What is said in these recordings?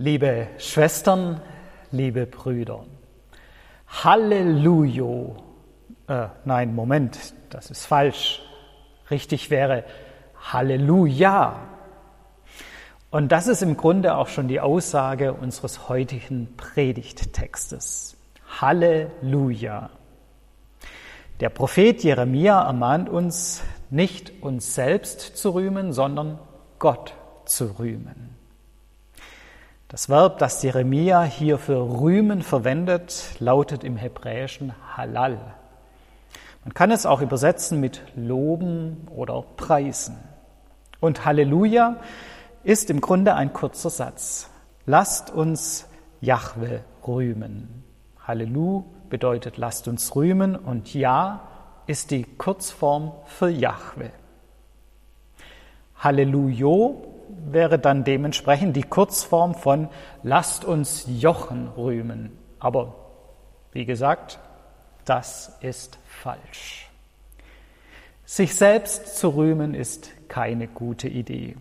Liebe Schwestern, liebe Brüder, Halleluja. Äh, nein, Moment, das ist falsch. Richtig wäre Halleluja. Und das ist im Grunde auch schon die Aussage unseres heutigen Predigttextes. Halleluja. Der Prophet Jeremia ermahnt uns, nicht uns selbst zu rühmen, sondern Gott zu rühmen. Das Verb, das Jeremia hier für rühmen verwendet, lautet im Hebräischen halal. Man kann es auch übersetzen mit loben oder preisen. Und Halleluja ist im Grunde ein kurzer Satz. Lasst uns Jahwe rühmen. Hallelu bedeutet lasst uns rühmen und Ja ist die Kurzform für Jahwe. Halleluja wäre dann dementsprechend die Kurzform von lasst uns Jochen rühmen. Aber wie gesagt, das ist falsch. Sich selbst zu rühmen ist keine gute Idee.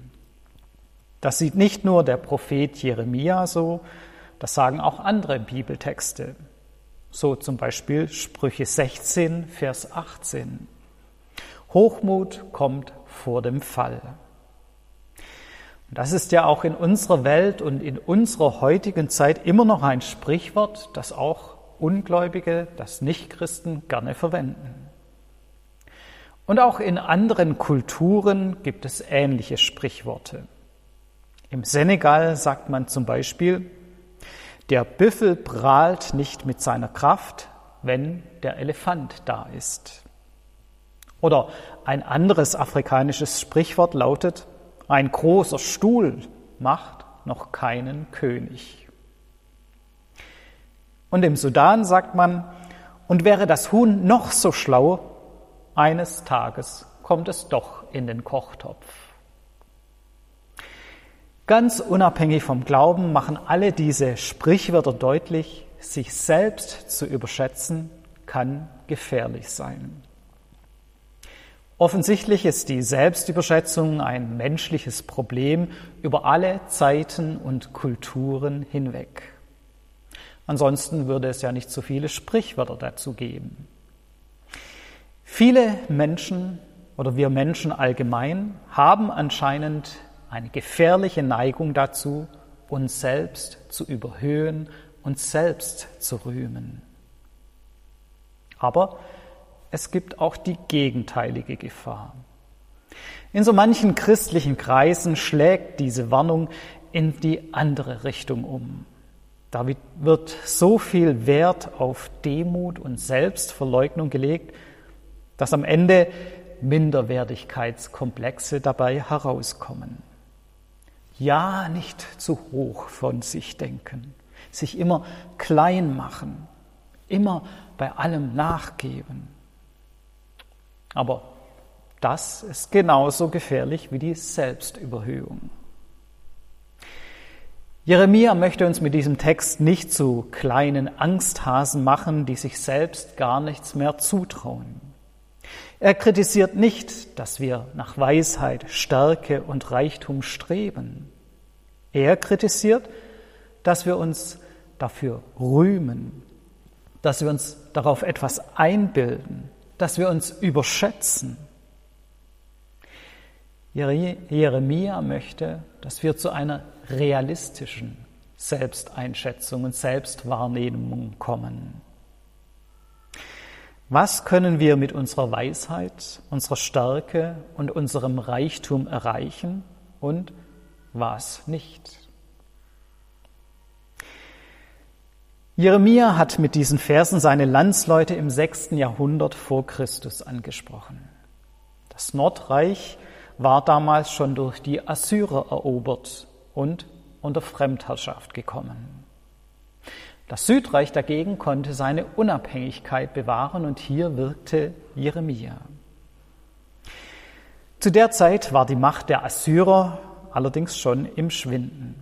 Das sieht nicht nur der Prophet Jeremia so, das sagen auch andere Bibeltexte. So zum Beispiel Sprüche 16, Vers 18. Hochmut kommt vor dem Fall. Das ist ja auch in unserer Welt und in unserer heutigen Zeit immer noch ein Sprichwort, das auch Ungläubige, das Nichtchristen gerne verwenden. Und auch in anderen Kulturen gibt es ähnliche Sprichworte. Im Senegal sagt man zum Beispiel, der Büffel prahlt nicht mit seiner Kraft, wenn der Elefant da ist. Oder ein anderes afrikanisches Sprichwort lautet, ein großer Stuhl macht noch keinen König. Und im Sudan sagt man, und wäre das Huhn noch so schlau, eines Tages kommt es doch in den Kochtopf. Ganz unabhängig vom Glauben machen alle diese Sprichwörter deutlich, sich selbst zu überschätzen kann gefährlich sein. Offensichtlich ist die Selbstüberschätzung ein menschliches Problem über alle Zeiten und Kulturen hinweg. Ansonsten würde es ja nicht so viele Sprichwörter dazu geben. Viele Menschen oder wir Menschen allgemein haben anscheinend eine gefährliche Neigung dazu, uns selbst zu überhöhen, uns selbst zu rühmen. Aber es gibt auch die gegenteilige Gefahr. In so manchen christlichen Kreisen schlägt diese Warnung in die andere Richtung um. Da wird so viel Wert auf Demut und Selbstverleugnung gelegt, dass am Ende Minderwertigkeitskomplexe dabei herauskommen. Ja, nicht zu hoch von sich denken, sich immer klein machen, immer bei allem nachgeben. Aber das ist genauso gefährlich wie die Selbstüberhöhung. Jeremia möchte uns mit diesem Text nicht zu kleinen Angsthasen machen, die sich selbst gar nichts mehr zutrauen. Er kritisiert nicht, dass wir nach Weisheit, Stärke und Reichtum streben. Er kritisiert, dass wir uns dafür rühmen, dass wir uns darauf etwas einbilden, dass wir uns überschätzen. Jeremia möchte, dass wir zu einer realistischen Selbsteinschätzung und Selbstwahrnehmung kommen. Was können wir mit unserer Weisheit, unserer Stärke und unserem Reichtum erreichen und was nicht? Jeremia hat mit diesen Versen seine Landsleute im sechsten Jahrhundert vor Christus angesprochen. Das Nordreich war damals schon durch die Assyrer erobert und unter Fremdherrschaft gekommen. Das Südreich dagegen konnte seine Unabhängigkeit bewahren und hier wirkte Jeremia. Zu der Zeit war die Macht der Assyrer allerdings schon im Schwinden.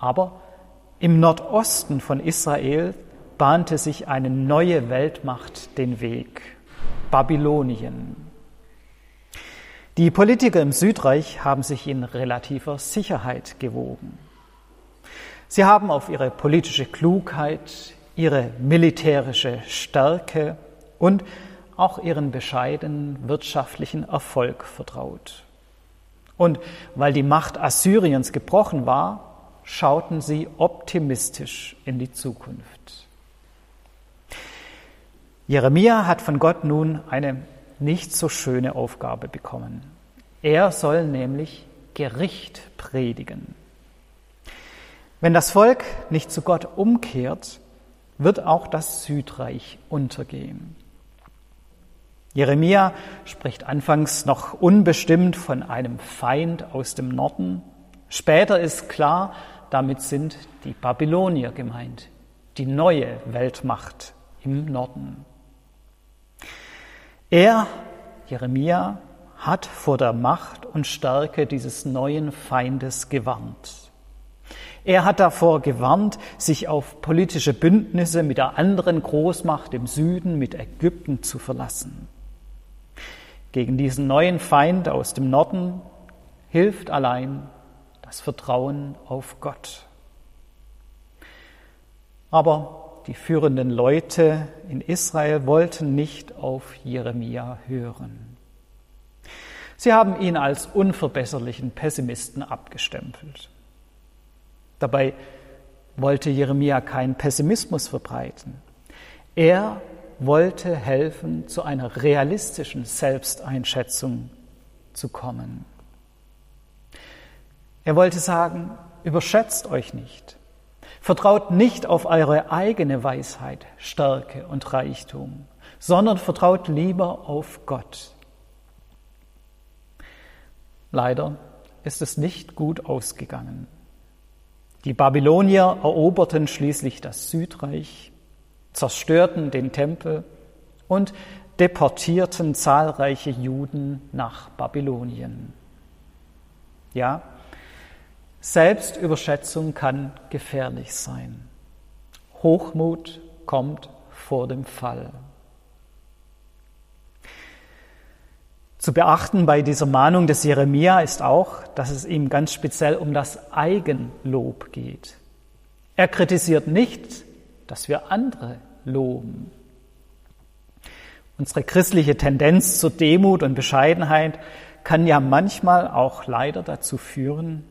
Aber im Nordosten von Israel bahnte sich eine neue Weltmacht den Weg, Babylonien. Die Politiker im Südreich haben sich in relativer Sicherheit gewogen. Sie haben auf ihre politische Klugheit, ihre militärische Stärke und auch ihren bescheidenen wirtschaftlichen Erfolg vertraut. Und weil die Macht Assyriens gebrochen war, schauten sie optimistisch in die Zukunft. Jeremia hat von Gott nun eine nicht so schöne Aufgabe bekommen. Er soll nämlich Gericht predigen. Wenn das Volk nicht zu Gott umkehrt, wird auch das Südreich untergehen. Jeremia spricht anfangs noch unbestimmt von einem Feind aus dem Norden. Später ist klar, damit sind die Babylonier gemeint, die neue Weltmacht im Norden. Er, Jeremia, hat vor der Macht und Stärke dieses neuen Feindes gewarnt. Er hat davor gewarnt, sich auf politische Bündnisse mit der anderen Großmacht im Süden, mit Ägypten zu verlassen. Gegen diesen neuen Feind aus dem Norden hilft allein das Vertrauen auf Gott. Aber die führenden Leute in Israel wollten nicht auf Jeremia hören. Sie haben ihn als unverbesserlichen Pessimisten abgestempelt. Dabei wollte Jeremia keinen Pessimismus verbreiten. Er wollte helfen, zu einer realistischen Selbsteinschätzung zu kommen. Er wollte sagen, überschätzt euch nicht. Vertraut nicht auf eure eigene Weisheit, Stärke und Reichtum, sondern vertraut lieber auf Gott. Leider ist es nicht gut ausgegangen. Die Babylonier eroberten schließlich das Südreich, zerstörten den Tempel und deportierten zahlreiche Juden nach Babylonien. Ja, Selbstüberschätzung kann gefährlich sein. Hochmut kommt vor dem Fall. Zu beachten bei dieser Mahnung des Jeremia ist auch, dass es ihm ganz speziell um das Eigenlob geht. Er kritisiert nicht, dass wir andere loben. Unsere christliche Tendenz zur Demut und Bescheidenheit kann ja manchmal auch leider dazu führen,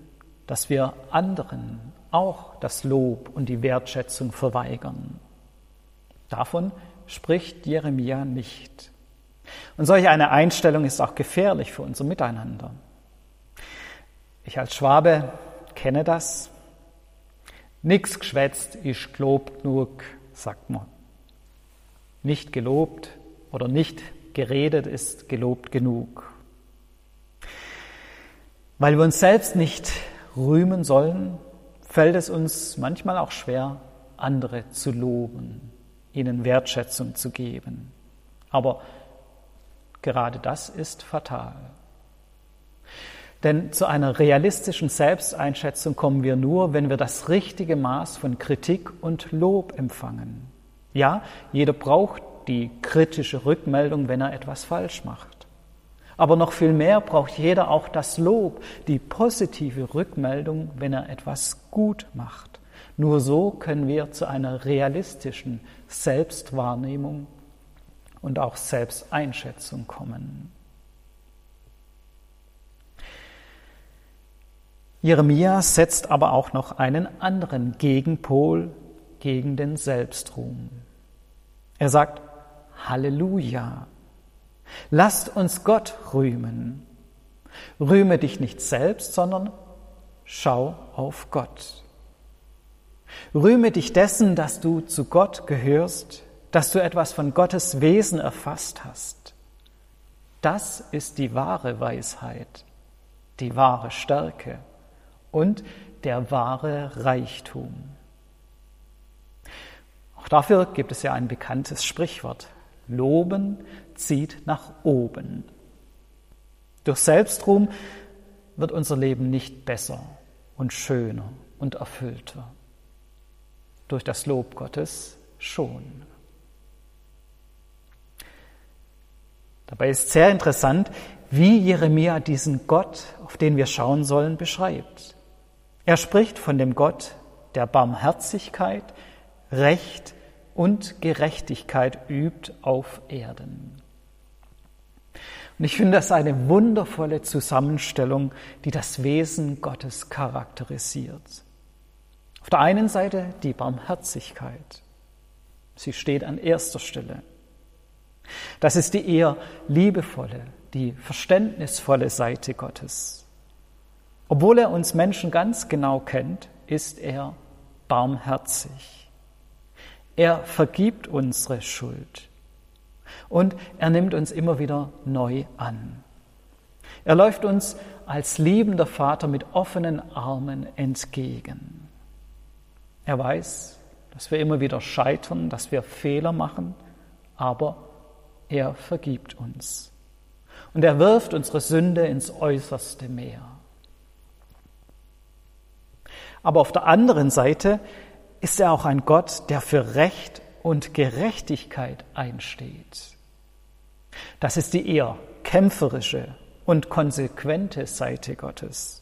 dass wir anderen auch das Lob und die Wertschätzung verweigern. Davon spricht Jeremia nicht. Und solch eine Einstellung ist auch gefährlich für unser Miteinander. Ich als Schwabe kenne das. Nix geschwätzt ist gelobt genug, sagt man. Nicht gelobt oder nicht geredet ist gelobt genug. Weil wir uns selbst nicht rühmen sollen, fällt es uns manchmal auch schwer, andere zu loben, ihnen Wertschätzung zu geben. Aber Gerade das ist fatal. Denn zu einer realistischen Selbsteinschätzung kommen wir nur, wenn wir das richtige Maß von Kritik und Lob empfangen. Ja, jeder braucht die kritische Rückmeldung, wenn er etwas falsch macht. Aber noch viel mehr braucht jeder auch das Lob, die positive Rückmeldung, wenn er etwas gut macht. Nur so können wir zu einer realistischen Selbstwahrnehmung und auch Selbsteinschätzung kommen. Jeremia setzt aber auch noch einen anderen Gegenpol gegen den Selbstruhm. Er sagt, Halleluja, lasst uns Gott rühmen. Rühme dich nicht selbst, sondern schau auf Gott. Rühme dich dessen, dass du zu Gott gehörst, dass du etwas von Gottes Wesen erfasst hast. Das ist die wahre Weisheit, die wahre Stärke und der wahre Reichtum. Auch dafür gibt es ja ein bekanntes Sprichwort. Loben zieht nach oben. Durch Selbstruhm wird unser Leben nicht besser und schöner und erfüllter. Durch das Lob Gottes schon. Dabei ist sehr interessant, wie Jeremia diesen Gott, auf den wir schauen sollen, beschreibt. Er spricht von dem Gott, der Barmherzigkeit, Recht und Gerechtigkeit übt auf Erden. Und ich finde das eine wundervolle Zusammenstellung, die das Wesen Gottes charakterisiert. Auf der einen Seite die Barmherzigkeit. Sie steht an erster Stelle. Das ist die eher liebevolle, die verständnisvolle Seite Gottes. Obwohl er uns Menschen ganz genau kennt, ist er barmherzig. Er vergibt unsere Schuld und er nimmt uns immer wieder neu an. Er läuft uns als liebender Vater mit offenen Armen entgegen. Er weiß, dass wir immer wieder scheitern, dass wir Fehler machen, aber er vergibt uns. Und er wirft unsere Sünde ins äußerste Meer. Aber auf der anderen Seite ist er auch ein Gott, der für Recht und Gerechtigkeit einsteht. Das ist die eher kämpferische und konsequente Seite Gottes.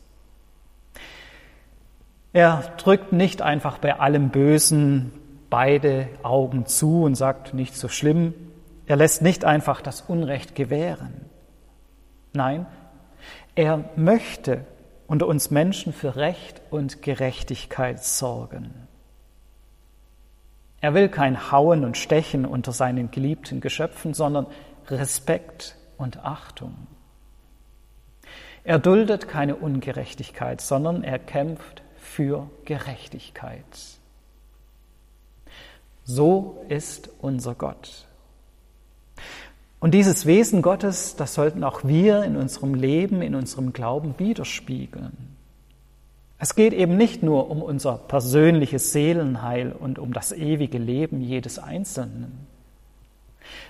Er drückt nicht einfach bei allem Bösen beide Augen zu und sagt, nicht so schlimm. Er lässt nicht einfach das Unrecht gewähren. Nein, er möchte unter uns Menschen für Recht und Gerechtigkeit sorgen. Er will kein Hauen und Stechen unter seinen geliebten Geschöpfen, sondern Respekt und Achtung. Er duldet keine Ungerechtigkeit, sondern er kämpft für Gerechtigkeit. So ist unser Gott. Und dieses Wesen Gottes, das sollten auch wir in unserem Leben, in unserem Glauben widerspiegeln. Es geht eben nicht nur um unser persönliches Seelenheil und um das ewige Leben jedes Einzelnen.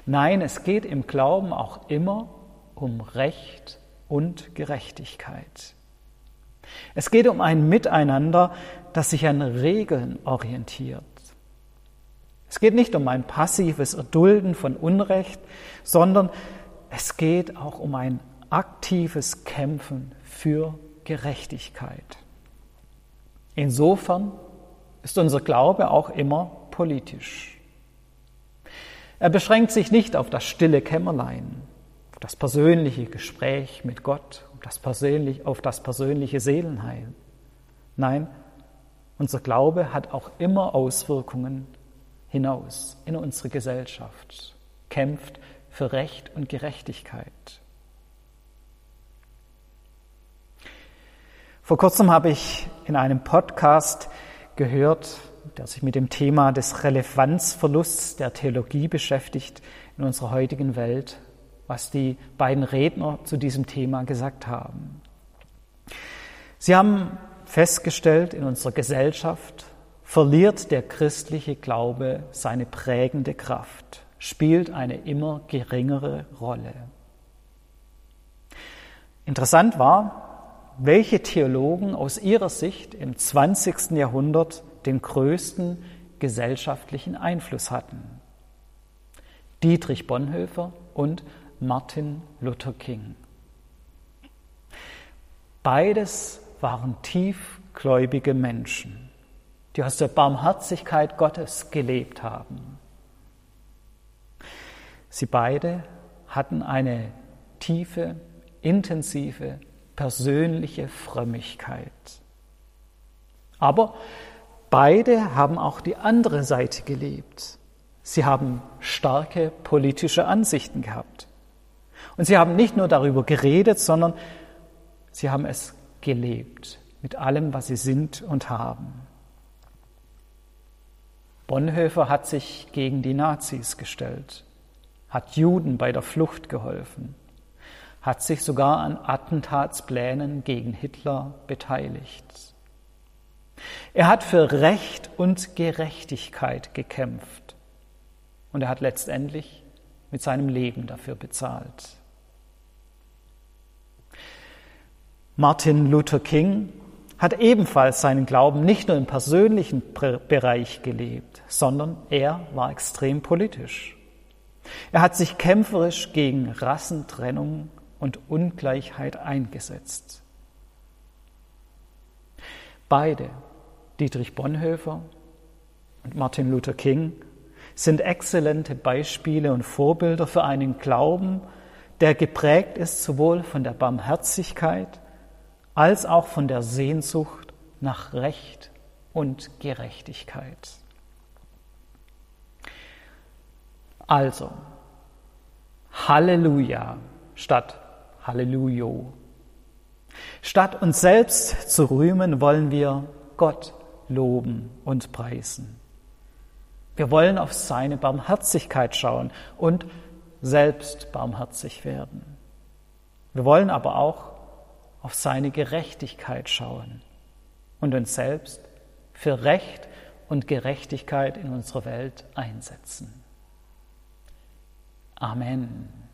Nein, es geht im Glauben auch immer um Recht und Gerechtigkeit. Es geht um ein Miteinander, das sich an Regeln orientiert. Es geht nicht um ein passives Erdulden von Unrecht, sondern es geht auch um ein aktives Kämpfen für Gerechtigkeit. Insofern ist unser Glaube auch immer politisch. Er beschränkt sich nicht auf das stille Kämmerlein, auf das persönliche Gespräch mit Gott, auf das, persönlich, auf das persönliche Seelenheil. Nein, unser Glaube hat auch immer Auswirkungen hinaus in unsere Gesellschaft, kämpft für Recht und Gerechtigkeit. Vor kurzem habe ich in einem Podcast gehört, der sich mit dem Thema des Relevanzverlusts der Theologie beschäftigt in unserer heutigen Welt, was die beiden Redner zu diesem Thema gesagt haben. Sie haben festgestellt, in unserer Gesellschaft verliert der christliche Glaube seine prägende Kraft, spielt eine immer geringere Rolle. Interessant war, welche Theologen aus ihrer Sicht im 20. Jahrhundert den größten gesellschaftlichen Einfluss hatten. Dietrich Bonhoeffer und Martin Luther King. Beides waren tiefgläubige Menschen, die aus der Barmherzigkeit Gottes gelebt haben. Sie beide hatten eine tiefe, intensive, persönliche Frömmigkeit. Aber Beide haben auch die andere Seite gelebt. Sie haben starke politische Ansichten gehabt. Und sie haben nicht nur darüber geredet, sondern sie haben es gelebt mit allem, was sie sind und haben. Bonhoeffer hat sich gegen die Nazis gestellt, hat Juden bei der Flucht geholfen, hat sich sogar an Attentatsplänen gegen Hitler beteiligt. Er hat für Recht und Gerechtigkeit gekämpft und er hat letztendlich mit seinem Leben dafür bezahlt. Martin Luther King hat ebenfalls seinen Glauben nicht nur im persönlichen Bereich gelebt, sondern er war extrem politisch. Er hat sich kämpferisch gegen Rassentrennung und Ungleichheit eingesetzt. Beide Dietrich Bonhoeffer und Martin Luther King sind exzellente Beispiele und Vorbilder für einen Glauben, der geprägt ist sowohl von der Barmherzigkeit als auch von der Sehnsucht nach Recht und Gerechtigkeit. Also, Halleluja statt Hallelujo. Statt uns selbst zu rühmen, wollen wir Gott loben und preisen. Wir wollen auf seine Barmherzigkeit schauen und selbst barmherzig werden. Wir wollen aber auch auf seine Gerechtigkeit schauen und uns selbst für Recht und Gerechtigkeit in unserer Welt einsetzen. Amen.